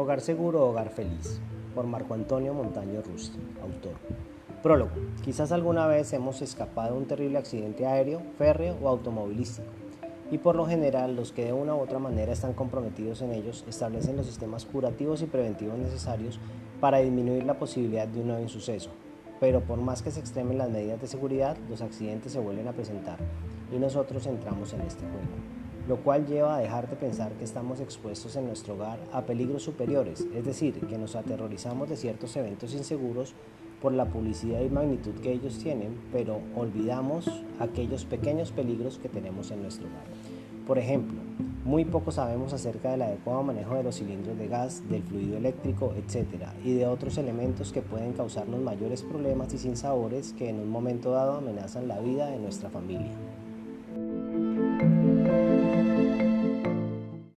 Hogar Seguro, Hogar Feliz, por Marco Antonio Montaño Rusti, autor. Prólogo. Quizás alguna vez hemos escapado de un terrible accidente aéreo, férreo o automovilístico, y por lo general los que de una u otra manera están comprometidos en ellos establecen los sistemas curativos y preventivos necesarios para disminuir la posibilidad de un nuevo insuceso. Pero por más que se extremen las medidas de seguridad, los accidentes se vuelven a presentar y nosotros entramos en este juego lo cual lleva a dejar de pensar que estamos expuestos en nuestro hogar a peligros superiores, es decir, que nos aterrorizamos de ciertos eventos inseguros por la publicidad y magnitud que ellos tienen, pero olvidamos aquellos pequeños peligros que tenemos en nuestro hogar. Por ejemplo, muy poco sabemos acerca del adecuado manejo de los cilindros de gas, del fluido eléctrico, etc. y de otros elementos que pueden causarnos mayores problemas y sinsabores que en un momento dado amenazan la vida de nuestra familia.